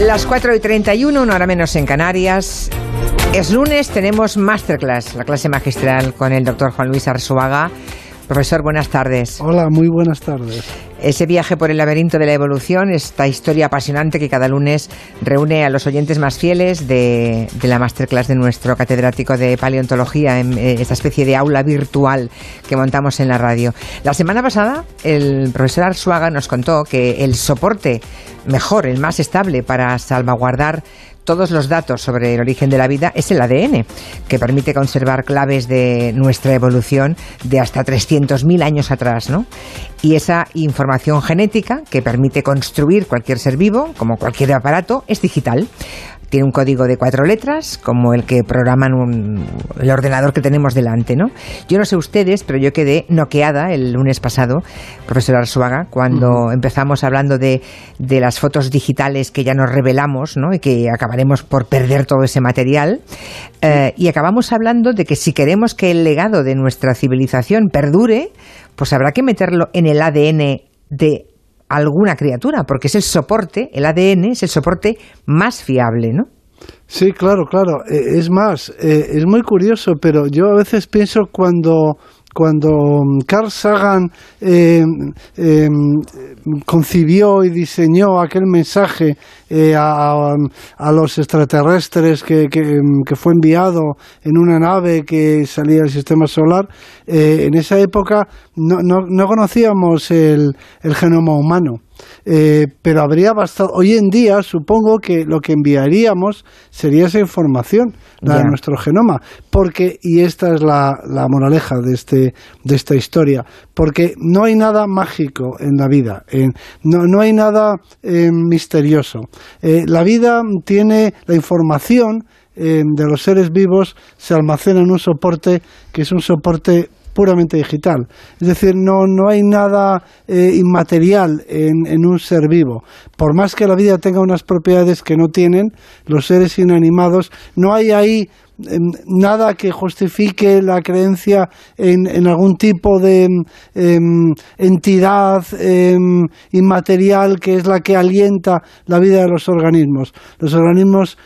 Las 4 y 31, una hora menos en Canarias. Es lunes, tenemos Masterclass, la clase magistral con el doctor Juan Luis Arzuaga. Profesor, buenas tardes. Hola, muy buenas tardes. Ese viaje por el laberinto de la evolución, esta historia apasionante que cada lunes reúne a los oyentes más fieles de, la masterclass de nuestro catedrático de paleontología en eh, esta especie de aula virtual que montamos en la radio. La semana pasada, el profesor Arzuaga nos contó que el soporte mejor, el más estable para salvaguardar todos los datos sobre el origen de la vida es el ADN, que permite conservar claves de nuestra evolución de hasta 300.000 años atrás, ¿no? Y esa información genética que permite construir cualquier ser vivo, como cualquier aparato, es digital tiene un código de cuatro letras, como el que programan el ordenador que tenemos delante, ¿no? Yo no sé ustedes, pero yo quedé noqueada el lunes pasado, profesor Arzuaga, cuando empezamos hablando de, de, las fotos digitales que ya nos revelamos, ¿no? Y que acabaremos por perder todo ese material. Eh, y acabamos hablando de que si queremos que el legado de nuestra civilización perdure, pues habrá que meterlo en el ADN de alguna criatura, porque es el soporte, el ADN es el soporte más fiable, ¿no? Sí, claro, claro. Eh, es más, eh, es muy curioso, pero yo a veces pienso cuando cuando mm, Carl Sagan eh, em, concibió y diseñó aquel mensaje eh, a, los extraterrestres que, em, que, fue enviado en una nave que salía del sistema solar, eh, en esa época no, no, no conocíamos el genoma humano. Eh, pero habría bastado. Hoy en día, supongo que lo que enviaríamos sería esa información, la de nuestro genoma, porque, y esta es la, la moraleja de, este, de esta historia, porque no hay nada mágico en la vida, no, no, hay nada eh, misterioso. Eh, la vida tiene la información de los seres vivos, se almacena en un soporte que es un soporte puramente digital. Es decir, no, no hay nada eh, inmaterial en, un ser vivo. Por más que la vida tenga unas propiedades que no tienen los seres inanimados, no hay ahí em, nada que justifique la creencia en, en algún tipo de em, entidad em, inmaterial que es la que alienta la vida de los organismos. Los organismos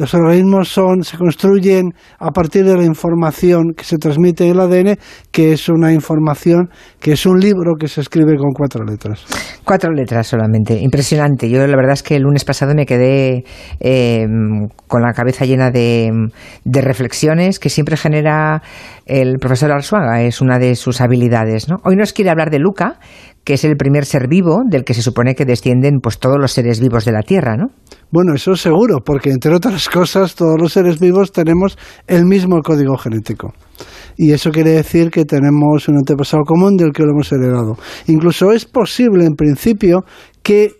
los organismos son, se construyen a partir de la información que se transmite en el ADN, que es una información, que es un libro que se escribe con cuatro letras. Cuatro letras solamente, impresionante. Yo la verdad es que el lunes pasado me quedé eh, con la cabeza llena de, de, reflexiones que siempre genera el profesor Arzuaga, es una de sus habilidades. ¿no? Hoy nos quiere hablar de Luca, que es el primer ser vivo del que se supone que descienden pues todos los seres vivos de la Tierra, ¿no? Bueno, eso seguro, porque entre otras cosas todos los seres vivos tenemos el mismo código genético. Y eso quiere decir que tenemos un antepasado común del que lo hemos heredado. Incluso es posible, en principio, que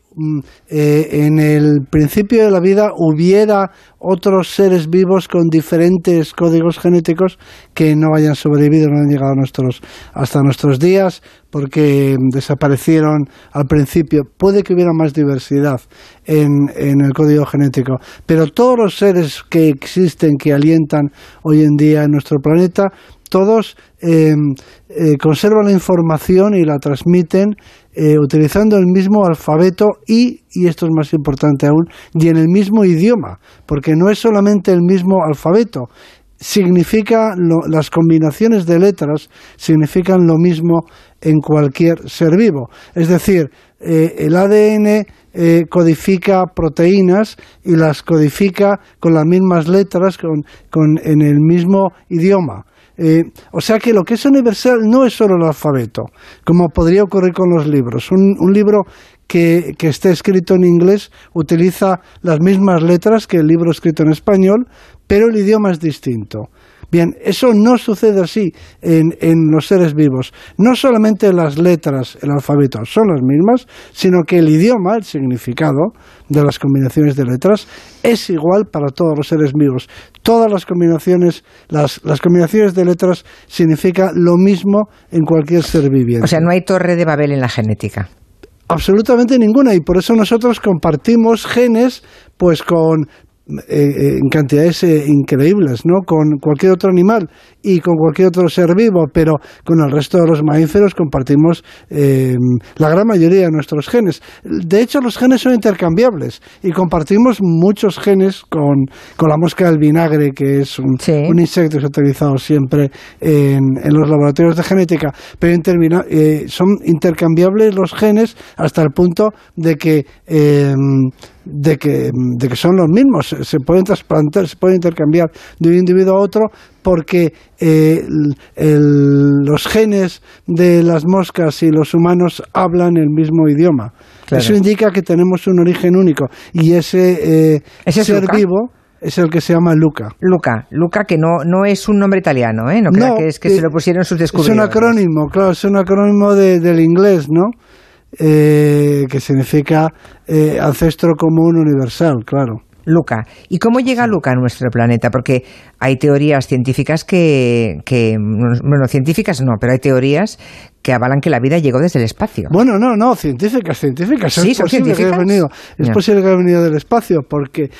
eh, en el principio de la vida hubiera otros seres vivos con diferentes códigos genéticos que no hayan sobrevivido, no han llegado nuestros, hasta nuestros días porque desaparecieron al principio. Puede que hubiera más diversidad en, en el código genético, pero todos los seres que existen, que alientan hoy en día en nuestro planeta, todos eh, eh, conservan la información y la transmiten eh, utilizando el mismo alfabeto y, y esto es más importante aún, y en el mismo idioma, porque no es solamente el mismo alfabeto, significa las combinaciones de letras significan lo mismo en cualquier ser vivo. Es decir, el ADN codifica proteínas y las codifica con las mismas letras, con, con, en el mismo idioma. Eh, o sea que lo que es universal no es solo el alfabeto, como podría ocurrir con los libros. Un, libro que, que, esté escrito en inglés utiliza las mismas letras que el libro escrito en español, pero el idioma es distinto. Bien, eso no sucede así en, los seres vivos. No solamente las letras, el alfabeto son las mismas, sino que el idioma, el significado de las combinaciones de letras, es igual para todos los seres vivos. Todas las combinaciones, las, las combinaciones de letras significan lo mismo en cualquier ser viviente. O sea, no hay torre de Babel en la genética. Absolutamente ninguna y por eso nosotros compartimos genes pues con eh, en cantidades eh, increíbles, ¿no? Con cualquier otro animal y con cualquier otro ser vivo, pero con el resto de los mamíferos compartimos eh, la gran mayoría de nuestros genes. De hecho, los genes son intercambiables y compartimos muchos genes con, con la mosca del vinagre, que es un, un insecto que se ha utilizado siempre en, en los laboratorios de genética, pero eh, son intercambiables los genes hasta el punto de que eh, de que, de que son los mismos, se pueden trasplantar, se pueden intercambiar de un individuo a otro porque eh, los genes de las moscas y los humanos hablan el mismo idioma. Eso indica que tenemos un origen único y ese, eh, ser vivo es el que se llama Luca. Luca, Luca que no, no es un nombre italiano, ¿eh? No, que es que se lo pusieron sus descubridores. Es un acrónimo, claro, es un acrónimo del inglés, ¿no? Eh, que significa eh, ancestro común universal, claro. Luca. ¿Y cómo llega Luca a nuestro planeta? Porque hay teorías científicas que, que, bueno, científicas no, pero hay teorías que avalan que la vida llegó desde el espacio. Bueno, no, no, científicas, científicas. Sí, es posible que haya venido, es posible que haya venido del espacio, porque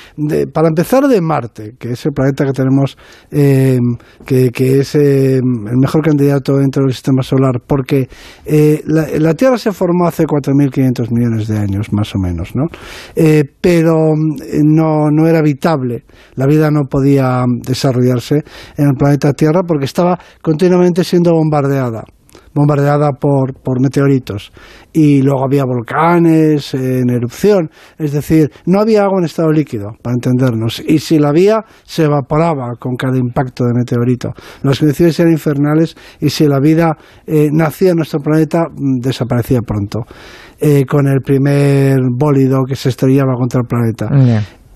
para empezar de Marte, que es el planeta que tenemos, eh, que, que, es eh, el mejor candidato dentro del sistema solar, porque eh, la, Tierra se formó hace 4.500 millones de años, más o menos, ¿no? pero no, no era habitable, la vida no podía desarrollarse en el planeta Tierra porque estaba continuamente siendo bombardeada bombardeada por, por meteoritos. Y luego había volcanes en erupción, es decir, no había agua en estado líquido, para entendernos. Y si la había, se evaporaba con cada impacto de meteorito. Las condiciones eran infernales y si la vida eh, nacía en nuestro planeta, mm, desaparecía pronto. Eh, con el primer bólido que se estrellaba contra el planeta.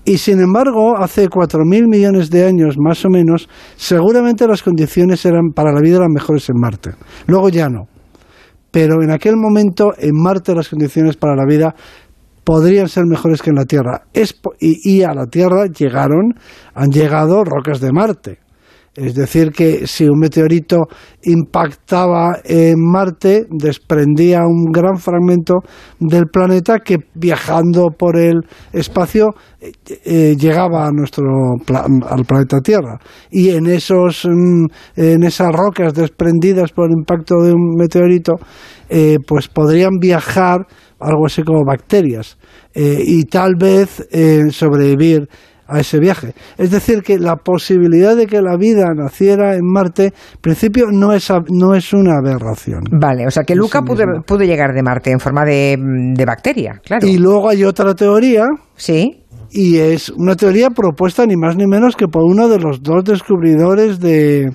Y sin embargo, hace 4.000 millones de años más o menos, seguramente las condiciones eran para la vida eran mejores en Marte. Luego ya no. Pero en aquel momento en Marte las condiciones para la vida podrían ser mejores que en la Tierra. y, y a la Tierra llegaron, han llegado rocas de Marte. Es decir, que si un meteorito impactaba en Marte, desprendía un gran fragmento del planeta que viajando por el espacio eh, eh, llegaba a nuestro al planeta Tierra. Y en esos mm, en esas rocas desprendidas por el impacto de un meteorito, eh, pues podrían viajar algo así como bacterias y tal vez sobrevivir a ese viaje. Es decir, que la posibilidad de que la vida naciera en Marte, en principio, no es, no es una aberración. Vale, o sea que Luca pudo, llegar de Marte en forma de, de, bacteria, claro. Y luego hay otra teoría. Sí. Y es una teoría propuesta ni más ni menos que por uno de los dos descubridores de,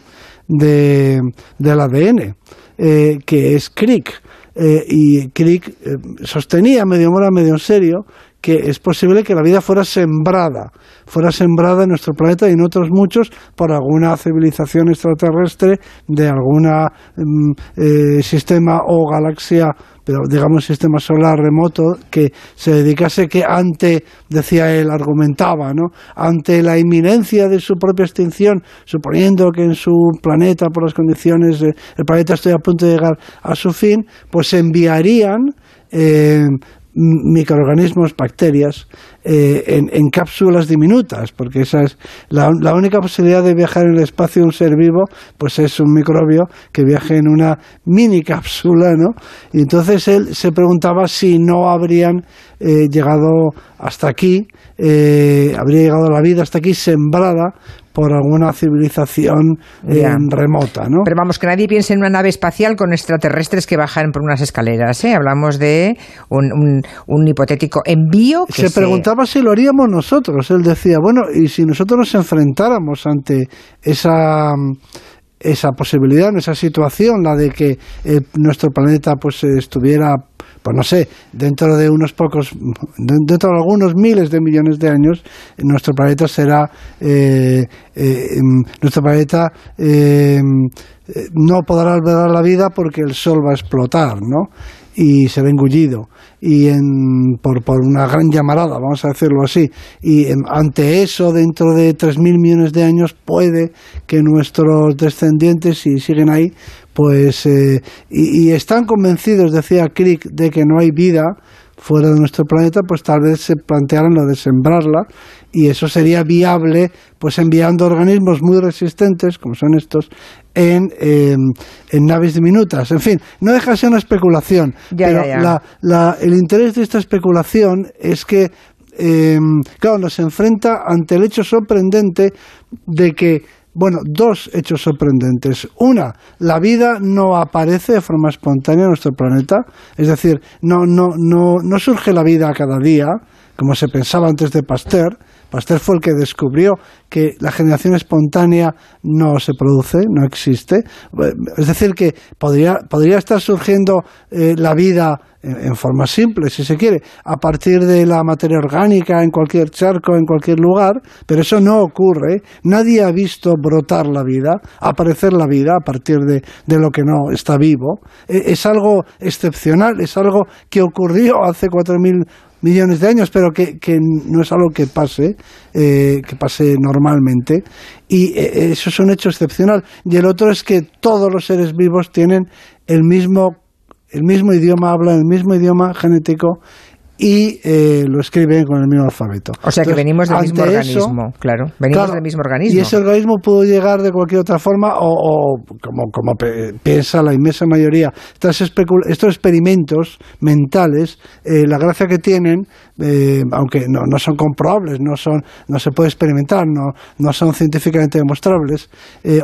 de del ADN, eh, que es Crick. Eh, y Crick eh, sostenía medio mora, medio en serio que es posible que la vida fuera sembrada, fuera sembrada en nuestro planeta y en otros muchos por alguna civilización extraterrestre de algún mm, eh, sistema o galaxia, pero digamos sistema solar remoto que se dedicase que ante, decía él, argumentaba, ¿no? ante la inminencia de su propia extinción, suponiendo que en su planeta, por las condiciones, el planeta esté a punto de llegar a su fin, pues enviarían eh, microorganismos, bacterias, eh, en, cápsulas diminutas, porque esa es la, única posibilidad de viajar en el espacio un ser vivo, pues es un microbio que viaje en una mini cápsula, ¿no? Y entonces él se preguntaba si no habrían eh, llegado hasta aquí, eh, habría llegado la vida hasta aquí sembrada por alguna civilización eh, remota, ¿no? Pero vamos, que nadie piense en una nave espacial con extraterrestres que bajan por unas escaleras, ¿eh? Hablamos de un, un, hipotético envío que se, preguntaba si lo haríamos nosotros. Él decía, bueno, y si nosotros nos enfrentáramos ante esa esa posibilidad, esa situación, la de que eh, nuestro planeta pues estuviera pues no sé, dentro de unos pocos, dentro de algunos miles de millones de años, nuestro planeta será, eh, eh, em, nuestro planeta eh, no podrá albergar la vida porque el Sol va a explotar, ¿no? y se ve engullido y en, por, por una gran llamarada, vamos a decirlo así. Y ante eso, dentro de 3.000 millones de años, puede que nuestros descendientes, si siguen ahí, pues eh, y, están convencidos, decía Crick, de que no hay vida fuera de nuestro planeta, pues tal vez se plantearan lo de sembrarla y eso sería viable, pues enviando organismos muy resistentes, como son estos, en, en naves diminutas. En fin, no deja de ser una especulación, pero el interés de esta especulación es que, eh, claro, nos enfrenta ante el hecho sorprendente de que bueno, dos hechos sorprendentes. Una, la vida no aparece de forma espontánea en nuestro planeta, es decir, no, no, no, no surge la vida cada día, como se pensaba antes de Pasteur. Pasteur fue el que descubrió que la generación espontánea no se produce, no existe. Es decir, que podría, podría estar surgiendo eh, la vida en, forma simple, si se quiere, a partir de la materia orgánica en cualquier charco, en cualquier lugar, pero eso no ocurre. Nadie ha visto brotar la vida, aparecer la vida a partir de, de lo que no está vivo. E, es algo excepcional, es algo que ocurrió hace cuatro mil millones de años, pero que, que, no es algo que pase, eh, que pase normalmente. Y eh, eso es un hecho excepcional. Y el otro es que todos los seres vivos tienen el mismo el mismo idioma, hablan el mismo idioma genético y eh, lo escriben con el mismo alfabeto. O sea que venimos del mismo organismo, claro. Venimos del mismo organismo. Y ese organismo pudo llegar de cualquier otra forma o, como, como piensa la inmensa mayoría. Estos, estos experimentos mentales, eh, la gracia que tienen, eh, aunque no, no, son comprobables, no, son, no se puede experimentar, no, no son científicamente demostrables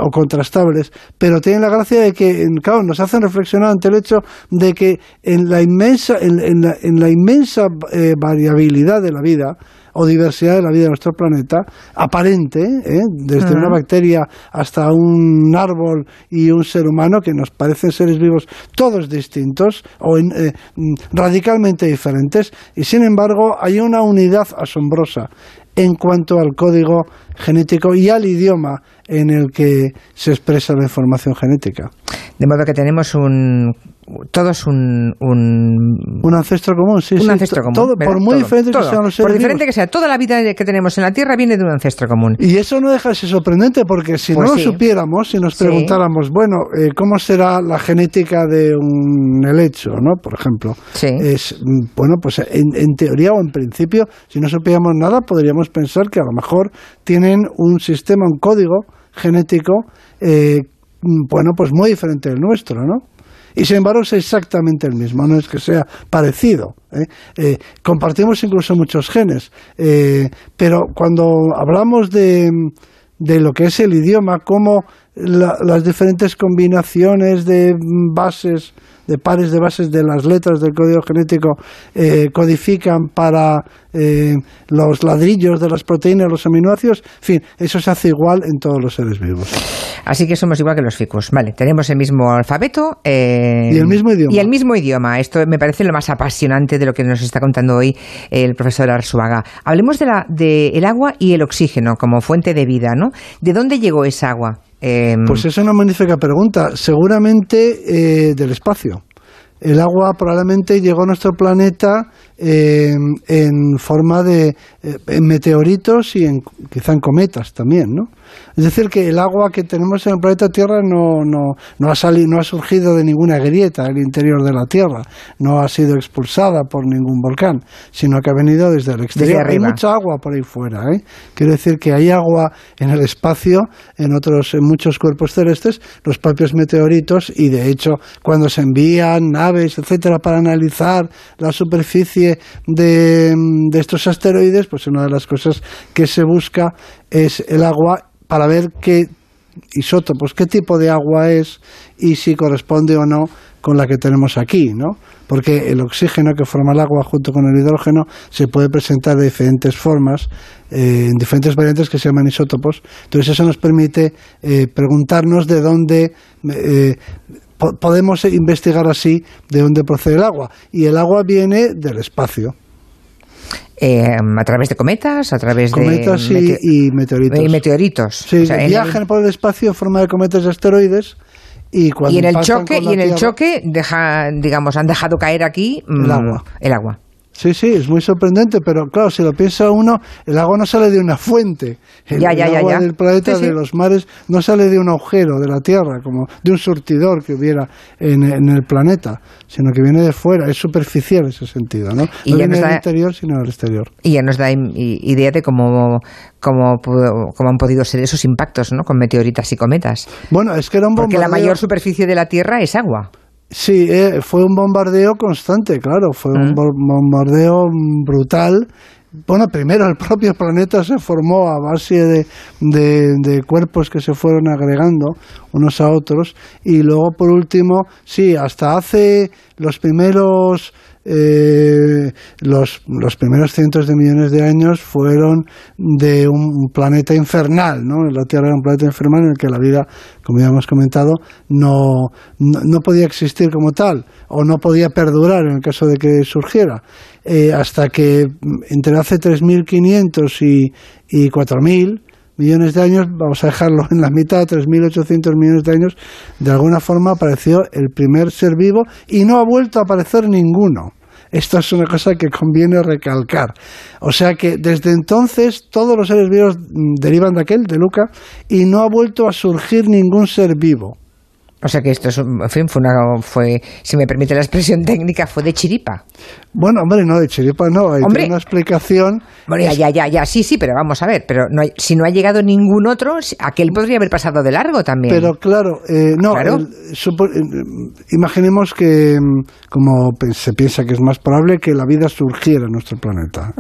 o contrastables, pero tienen la gracia de que, claro, nos hacen reflexionar ante el hecho de que en la inmensa, en la, en la inmensa eh, variabilidad de la vida o diversidad de la vida de nuestro planeta, aparente, ¿eh? desde una bacteria hasta un árbol y un ser humano, que nos parecen seres vivos todos distintos o eh, radicalmente diferentes, y sin embargo hay una unidad asombrosa en cuanto al código genético y al idioma en el que se expresa la información genética. De modo que tenemos un todos un, un, ancestro común, sí, un ancestro común. Todo, por muy diferente que sean los seres Por diferente que sea, toda la vida que tenemos en la Tierra viene de un ancestro común. Y eso no deja de ser sorprendente, porque si pues no lo supiéramos, si nos preguntáramos, bueno, eh, ¿cómo será la genética de un helecho, no? Por ejemplo. Es, bueno, pues en, teoría o en principio, si no supiéramos nada, podríamos pensar que a lo mejor tienen un sistema, un código genético, eh, bueno, pues muy diferente del nuestro, ¿no? Y sin embargo es exactamente el mismo, no es que sea parecido. ¿eh? Eh, compartimos incluso muchos genes, eh, pero cuando hablamos de, de, lo que es el idioma, cómo las diferentes combinaciones de bases de pares de bases de las letras del código genético eh, codifican para eh, los ladrillos de las proteínas, los aminoácidos, en fin, eso se hace igual en todos los seres vivos. Así que somos igual que los ficus, vale, tenemos el mismo alfabeto eh, y el mismo idioma. Y el mismo idioma, esto me parece lo más apasionante de lo que nos está contando hoy el profesor Arzuaga. Hablemos de, la, de el agua y el oxígeno como fuente de vida, ¿no? ¿De dónde llegó esa agua? Em, pues es una magnífica pregunta. Seguramente eh, del espacio. El agua probablemente llegó a nuestro planeta em, en forma de eh, meteoritos y en, quizá en cometas también, ¿no? Es decir, que el agua que tenemos en el planeta Tierra no, no, no, ha, salido, no ha surgido de ninguna grieta en el interior de la Tierra, no ha sido expulsada por ningún volcán, sino que ha venido desde el exterior. hay mucha agua por ahí fuera. ¿eh? Quiero decir que hay agua en el espacio, en, otros, en muchos cuerpos celestes, los propios meteoritos, y de hecho, cuando se envían naves, etcétera, para analizar la superficie de, de estos asteroides, pues una de las cosas que se busca es el agua para ver qué isótopos, qué tipo de agua es y si corresponde o no con la que tenemos aquí, ¿no? Porque el oxígeno que forma el agua junto con el hidrógeno se puede presentar de diferentes formas, eh, en diferentes variantes que se llaman isótopos. Entonces eso nos permite eh, preguntarnos de dónde eh, podemos investigar así de dónde procede el agua. Y el agua viene del espacio. Eh, a través de cometas, a través cometas de y, meteoritos. Y meteoritos. Sí, viajan por el espacio en forma de cometas y asteroides. Y, cuando y en el choque, y en el choque deja, digamos, han dejado caer aquí el agua. El agua. Sí, sí, es muy sorprendente, pero claro, si lo piensa uno, el agua no sale de una fuente. El, ya, ya, agua ya, del planeta, de los mares, no sale de un agujero de la Tierra, como de un surtidor que hubiera en, el planeta, sino que viene de fuera, es superficial ese sentido, ¿no? Y no viene del interior, sino del exterior. Y ya nos da idea de cómo, cómo, cómo, han podido ser esos impactos, ¿no? Con meteoritas y cometas. Bueno, es que era un bombardeo... Porque la mayor superficie de la Tierra es agua. Sí, eh, fue un bombardeo constante, claro, fue un bombardeo brutal. Bueno, primero el propio planeta se formó a base de, de, cuerpos que se fueron agregando unos a otros y luego por último, sí, hasta hace los primeros eh, los, primeros cientos de millones de años fueron de un planeta infernal, ¿no? La Tierra era un planeta infernal en el que la vida, como ya hemos comentado, no, no, podía existir como tal, o no podía perdurar en el caso de que surgiera. Eh, hasta que entre hace 3.500 y, y 4.000, millones de años, vamos a dejarlo en la mitad, 3.800 millones de años, de alguna forma apareció el primer ser vivo y no ha vuelto a aparecer ninguno. Esto es una cosa que conviene recalcar. O sea que desde entonces todos los seres vivos derivan de aquel, de Luca, y no ha vuelto a surgir ningún ser vivo. O sea que esto es, en fin, fue, una, fue, si me permite la expresión técnica, fue de chiripa. Bueno, hombre, no, de chiripa no, hay una explicación. Bueno, ya, ya, ya, ya, sí, sí, pero vamos a ver, pero no si no ha llegado ningún otro, aquel podría haber pasado de largo también. Pero claro, eh, no, eh, imaginemos que, mm, como se piensa que es más probable, que la vida surgiera en nuestro planeta.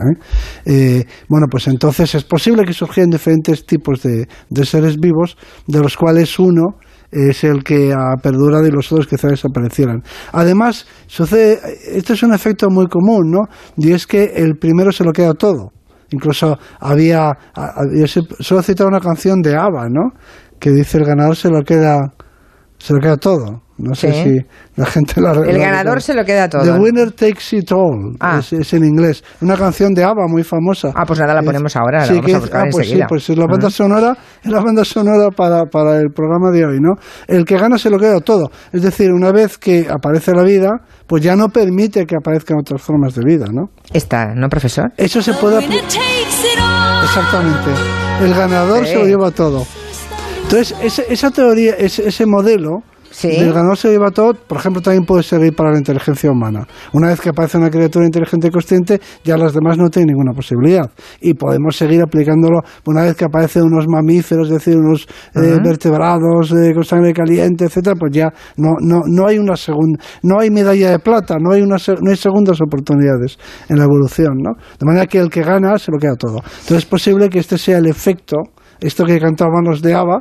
¿eh? bueno, pues entonces es posible que surgieran diferentes tipos de, de seres vivos, de los cuales uno es el que ha perdurado y los otros quizás desaparecieran. Además, sucede, este es un efecto muy común, ¿no? Y es que el primero se lo queda todo. Incluso había, había solo citar una canción de ABBA, ¿no? Que dice el ganador se lo queda, se lo queda todo. No sé si la gente la El ganador se lo queda todo. The Winner Takes It All. Ah. Es, en inglés. Una canción de ABBA muy famosa. Ah, pues nada, la ponemos ahora. Sí, la ah, pues sí, pues es la banda sonora, es la banda sonora para, para el programa de hoy, ¿no? El que gana se lo queda todo. Es decir, una vez que aparece la vida, pues ya no permite que aparezcan otras formas de vida, ¿no? Esta, ¿no, profesor? Eso se puede. Exactamente. El ganador se lo lleva todo. Entonces, esa teoría, ese, ese modelo ¿Sí? Del ganador se lleva todo, por ejemplo, también puede servir para la inteligencia humana. Una vez que aparece una criatura inteligente y consciente, ya las demás no tienen ninguna posibilidad. Y podemos seguir aplicándolo una vez que aparecen unos mamíferos, es decir, unos eh, vertebrados eh, con sangre caliente, etcétera, pues ya no, no, no hay una segunda, no hay medalla de plata, no hay, una, no hay segundas oportunidades en la evolución, ¿no? De manera que el que gana se lo queda todo. Entonces es posible que este sea el efecto, esto que cantaban los de Ava,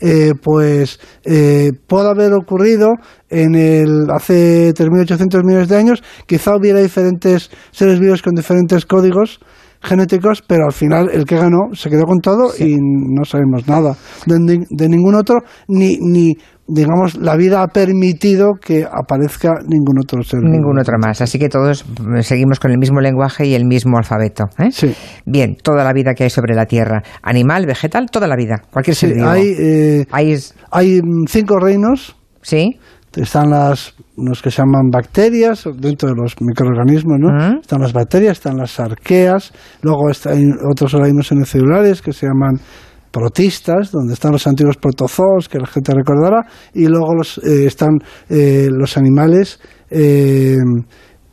eh, pues eh, puede haber ocurrido en el hace 3.800 millones de años, quizá hubiera diferentes seres vivos con diferentes códigos genéticos, pero al final el que ganó se quedó con todo y no sabemos nada de, de, ningún otro, ni, ni digamos, la vida ha permitido que aparezca ningún otro ser. Ningún otro más. Así que todos seguimos con el mismo lenguaje y el mismo alfabeto. ¿eh? Sí. Bien, toda la vida que hay sobre la Tierra. Animal, vegetal, toda la vida. Cualquier ser vivo. Hay, eh, hay, cinco reinos. Sí. Están las los que se llaman bacterias dentro de los microorganismos, ¿no? Están las bacterias, están las arqueas, luego hay otros organismos unicelulares que se llaman protistas, donde están los antiguos protozoos, que la gente recordará, y luego los, eh, están eh, los animales, eh,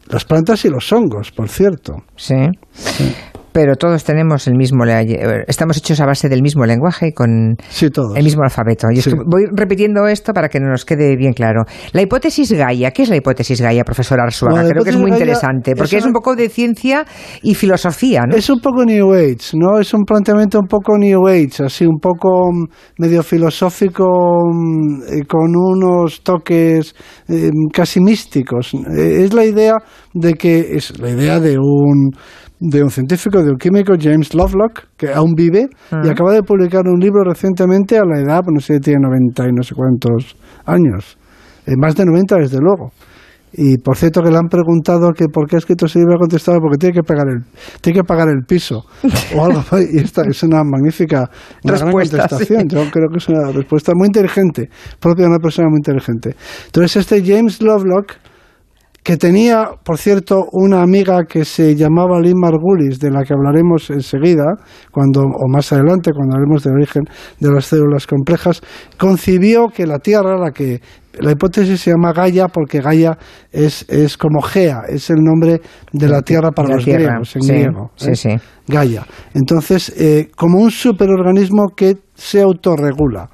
las plantas y los hongos, por cierto. sí pero todos tenemos el mismo, estamos hechos a base del mismo lenguaje con el mismo alfabeto. Y voy repitiendo esto para que nos quede bien claro. La hipótesis Gaia, ¿qué es la hipótesis Gaia, profesor Arzuaga? Creo que es muy interesante, porque es, un poco de ciencia y filosofía, ¿no? Es un poco New Age, ¿no? Es un planteamiento un poco New Age, así un poco mm, medio filosófico, mm, eh, con unos toques eh, casi místicos. Eh, es la idea de que, es la idea de un de un científico, de un químico, James Lovelock, que aún vive y acaba de publicar un libro recientemente a la edad, no sé, tiene 90 y no sé cuántos años, eh, más de 90 desde luego. Y por cierto que le han preguntado que por qué ha escrito ese libro, ha contestado porque tiene que pagar el, tiene que pagar el piso o algo. y esta es una magnífica una gran contestación. Yo creo que es una respuesta muy inteligente, propia de una persona muy inteligente. Entonces este James Lovelock que tenía, por cierto, una amiga que se llamaba Lynn Margulis, de la que hablaremos enseguida, cuando, o más adelante, cuando hablemos del origen de las células complejas, concibió que la Tierra, la que la hipótesis se llama Gaia porque Gaia es, es como Gea, es el nombre de la Tierra para los griegos, en griego. Sí, ¿eh? sí. Gaia. Entonces, eh, como un superorganismo que se autorregula,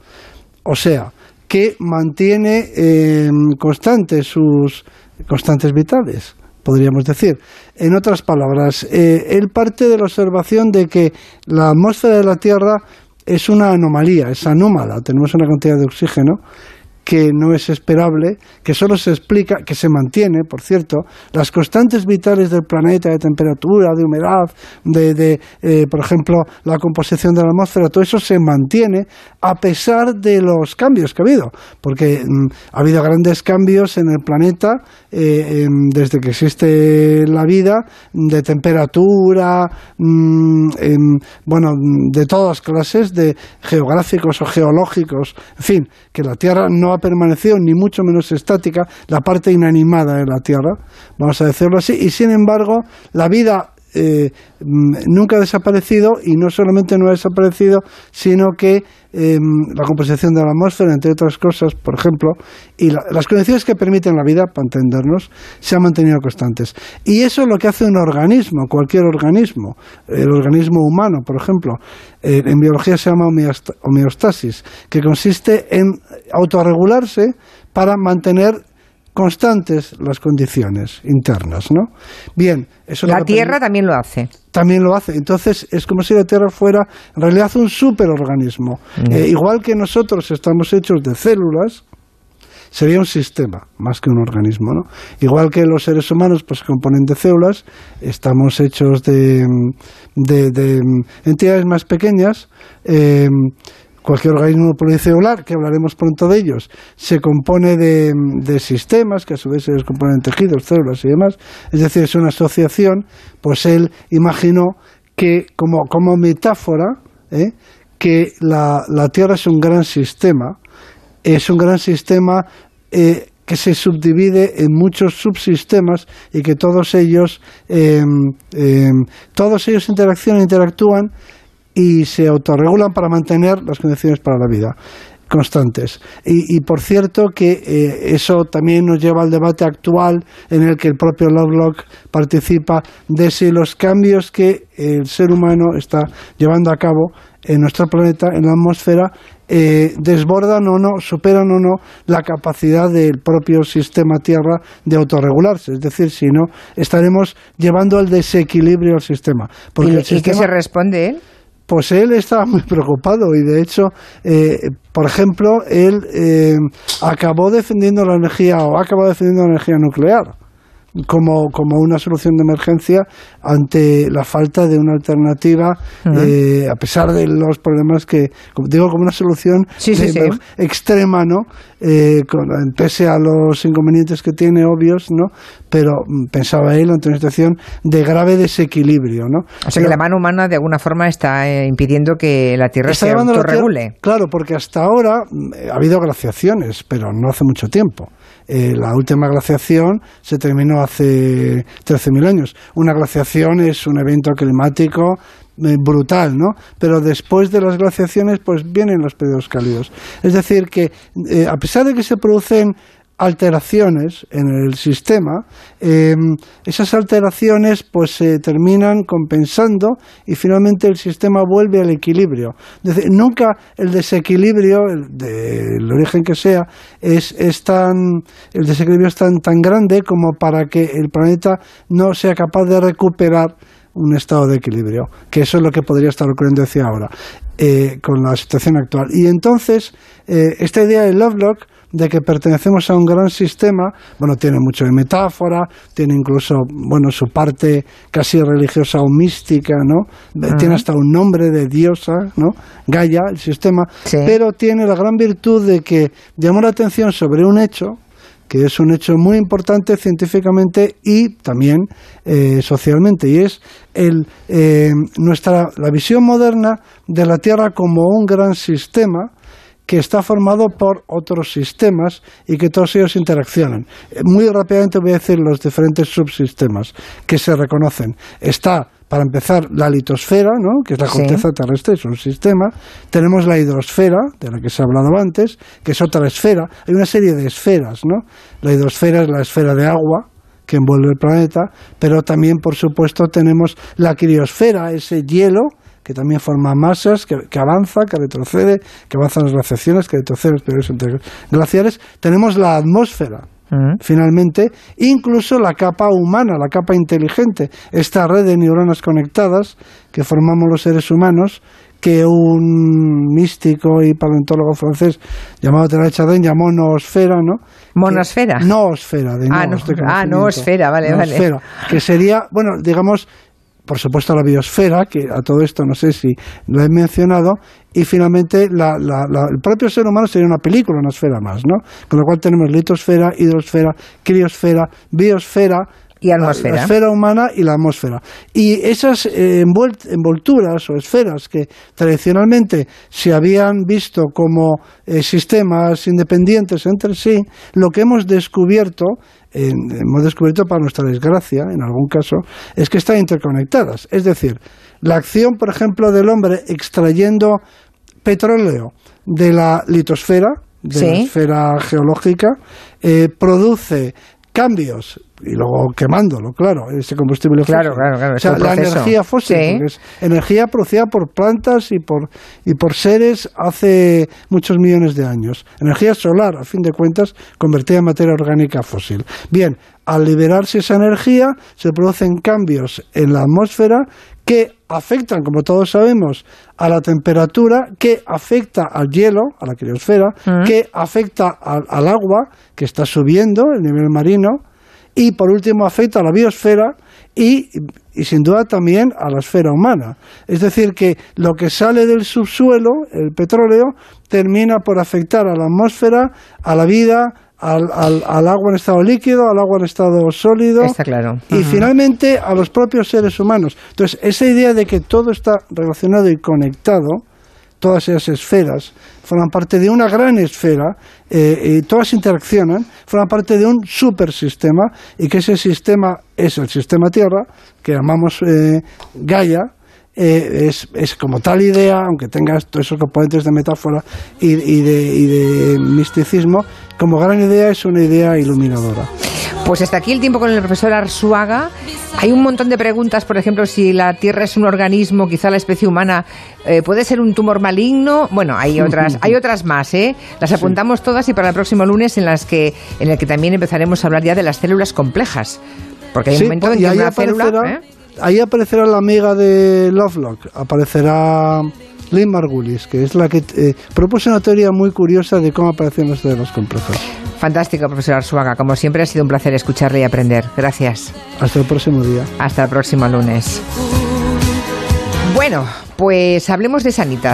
o sea, que mantiene eh, constantes sus constantes vitales podríamos decir. En otras palabras, eh, él parte de la observación de que la atmósfera de la Tierra es una anomalía, es anómala, tenemos una cantidad de oxígeno que no es esperable, que solo se explica, que se mantiene, por cierto, las constantes vitales del planeta de temperatura, de humedad, de, de eh, por ejemplo, la composición de la atmósfera, todo eso se mantiene a pesar de los cambios que ha habido, porque mm, ha habido grandes cambios en el planeta eh, em, desde que existe la vida, de temperatura, mm, em, bueno, de todas clases, de geográficos o geológicos, en fin, que la Tierra no ha permanecido ni mucho menos estática, la parte inanimada de la Tierra, vamos a decirlo así, y sin embargo la vida eh, mm, nunca ha desaparecido y no solamente no ha desaparecido, sino que em, la composición de la atmósfera, entre otras cosas, por ejemplo, y las condiciones que permiten la vida, para entendernos, se han mantenido constantes. Y eso es lo que hace un organismo, cualquier organismo, el organismo humano, por ejemplo, eh, en biología se llama homeostasis, que consiste en autorregularse para mantener constantes las condiciones internas, ¿no? Bien, eso la Tierra también lo hace. También lo hace. Entonces es como si la Tierra fuera en realidad un superorganismo. Mm. Eh, igual que nosotros estamos hechos de células, sería un sistema más que un organismo, ¿no? Igual que los seres humanos pues se componen de células, estamos hechos de, de, de entidades más pequeñas. Eh, Cualquier organismo pluricelular, que hablaremos pronto de ellos, se compone de, sistemas, que a su vez se descomponen en tejidos, células y demás. Es decir, es una asociación. Pues él imaginó que, como, como metáfora, ¿eh? que la, Tierra es un gran sistema, es un gran sistema eh, que se subdivide en muchos subsistemas y que todos ellos, em, todos ellos interaccionan, interactúan y se autorregulan para mantener las condiciones para la vida constantes. Y, por cierto que eh, eso también nos lleva al debate actual en el que el propio Lovelock participa de si los cambios que el ser humano está llevando a cabo en nuestro planeta, en la atmósfera, eh, desbordan o no, superan o no la capacidad del propio sistema Tierra de autorregularse. Es decir, si no, estaremos llevando al desequilibrio al sistema. Porque ¿Y, qué se responde él? Pues él estaba muy preocupado y de hecho, eh, por ejemplo, él eh, acabó defendiendo la energía o acabó defendiendo la energía nuclear como, como una solución de emergencia ante la falta de una alternativa, eh, a pesar de los problemas que, digo, como una solución extrema, ¿no? Eh, pese a los inconvenientes que tiene, obvios, ¿no? Pero mm, pensaba él ante una situación de grave desequilibrio, ¿no? O sea que la mano humana de alguna forma está eh, impidiendo que la Tierra se autorregule. Claro, porque hasta ahora mm, ha habido glaciaciones, pero no hace mucho tiempo. Eh, la última glaciación se terminó hace 13.000 años. Una glaciación es un evento climático eh, brutal, ¿no? Pero después de las glaciaciones, pues vienen los periodos cálidos. Es decir, que eh, a pesar de que se producen alteraciones en el sistema, em, esas alteraciones pues se terminan compensando y finalmente el sistema vuelve al equilibrio. nunca el desequilibrio, del origen que sea, es, es tan, el desequilibrio es tan, tan grande como para que el planeta no sea capaz de recuperar un estado de equilibrio, que eso es lo que podría estar ocurriendo decía ahora, eh, con la situación actual. Y entonces, eh, esta idea de Lovelock de que pertenecemos a un gran sistema, bueno, tiene mucho de metáfora, tiene incluso, bueno, su parte casi religiosa o mística, ¿no? Tiene hasta un nombre de diosa, ¿no? Gaia, el sistema, pero tiene la gran virtud de que llamó la atención sobre un hecho, que es un hecho muy importante científicamente y también eh, socialmente, y es el, eh, nuestra, la visión moderna de la Tierra como un gran sistema que está formado por otros sistemas y que todos ellos interaccionan. Muy rápidamente voy a decir los diferentes subsistemas que se reconocen. Está para empezar, la litosfera, ¿no? que es la corteza terrestre, es un sistema. Tenemos la hidrosfera, de la que se ha hablado antes, que es otra esfera. Hay una serie de esferas. ¿no? La hidrosfera es la esfera de agua que envuelve el planeta, pero también, por supuesto, tenemos la criosfera, ese hielo que también forma masas, que, avanza, que retrocede, que avanzan las glaciaciones, que retroceden los periodos glaciares. Tenemos la atmósfera, finalmente, incluso la capa humana, la capa inteligente, esta red de neuronas conectadas que formamos los seres humanos, que un místico y paleontólogo francés llamado Terence Chardin llamó noosfera, ¿no? Monosfera. noosfera, de ah, no, ah, noosfera, vale, noosfera, vale. Que sería, bueno, digamos, por supuesto la biosfera, que a todo esto no sé si lo he mencionado, y finalmente el propio ser humano sería una película, una esfera más, ¿no? Con lo cual tenemos litosfera, hidrosfera, criosfera, biosfera, y atmósfera. La, esfera humana y la atmósfera. Y esas eh, envolturas o esferas que tradicionalmente se habían visto como eh, sistemas independientes entre sí, lo que hemos descubierto hemos descubierto para nuestra desgracia, en algún caso, es que están interconectadas. Es decir, la acción, por ejemplo, del hombre extrayendo petróleo de la litosfera, de la esfera geológica, eh, produce cambios y luego quemándolo, claro, ese combustible fósil. Claro, claro, O sea, la energía fósil, es energía producida por plantas y por, y por seres hace muchos millones de años. Energía solar, a fin de cuentas, convertida en materia orgánica fósil. Bien, al liberarse esa energía, se producen cambios en la atmósfera que afectan, como todos sabemos, a la temperatura, que afecta al hielo, a la criosfera, mm. que afecta al, al agua, que está subiendo el nivel marino, y por último afecta a la biosfera y, y, sin duda también a la esfera humana. Es decir, que lo que sale del subsuelo, el petróleo, termina por afectar a la atmósfera, a la vida, al, al, agua en estado líquido, al agua en estado sólido está claro. y finalmente a los propios seres humanos. Entonces, esa idea de que todo está relacionado y conectado, todas esas esferas forman parte de una gran esfera eh, y todas interaccionan, forman parte de un supersistema y que ese sistema es el sistema Tierra, que llamamos eh, Gaia, eh, es, es, como tal idea, aunque tenga todos esos componentes de metáfora y, y, de, y de misticismo, como gran idea es una idea iluminadora. Pues hasta aquí el tiempo con el profesor Arsuaga. Hay un montón de preguntas, por ejemplo, si la Tierra es un organismo, quizá la especie humana eh, puede ser un tumor maligno. Bueno, hay otras, hay otras más, ¿eh? Las apuntamos todas y para el próximo lunes en las que, en el que también empezaremos a hablar ya de las células complejas, porque hay un momento en que una célula, ¿eh? ahí aparecerá la amiga de Lovelock, aparecerá Lynn Margulis, que es la que eh, propuso una teoría muy curiosa de cómo aparecen las células complejas. Fantástico, profesor Arzuaga. Como siempre, ha sido un placer escucharle y aprender. Gracias. Hasta el próximo día. Hasta el próximo lunes. Bueno, pues hablemos de Sanita.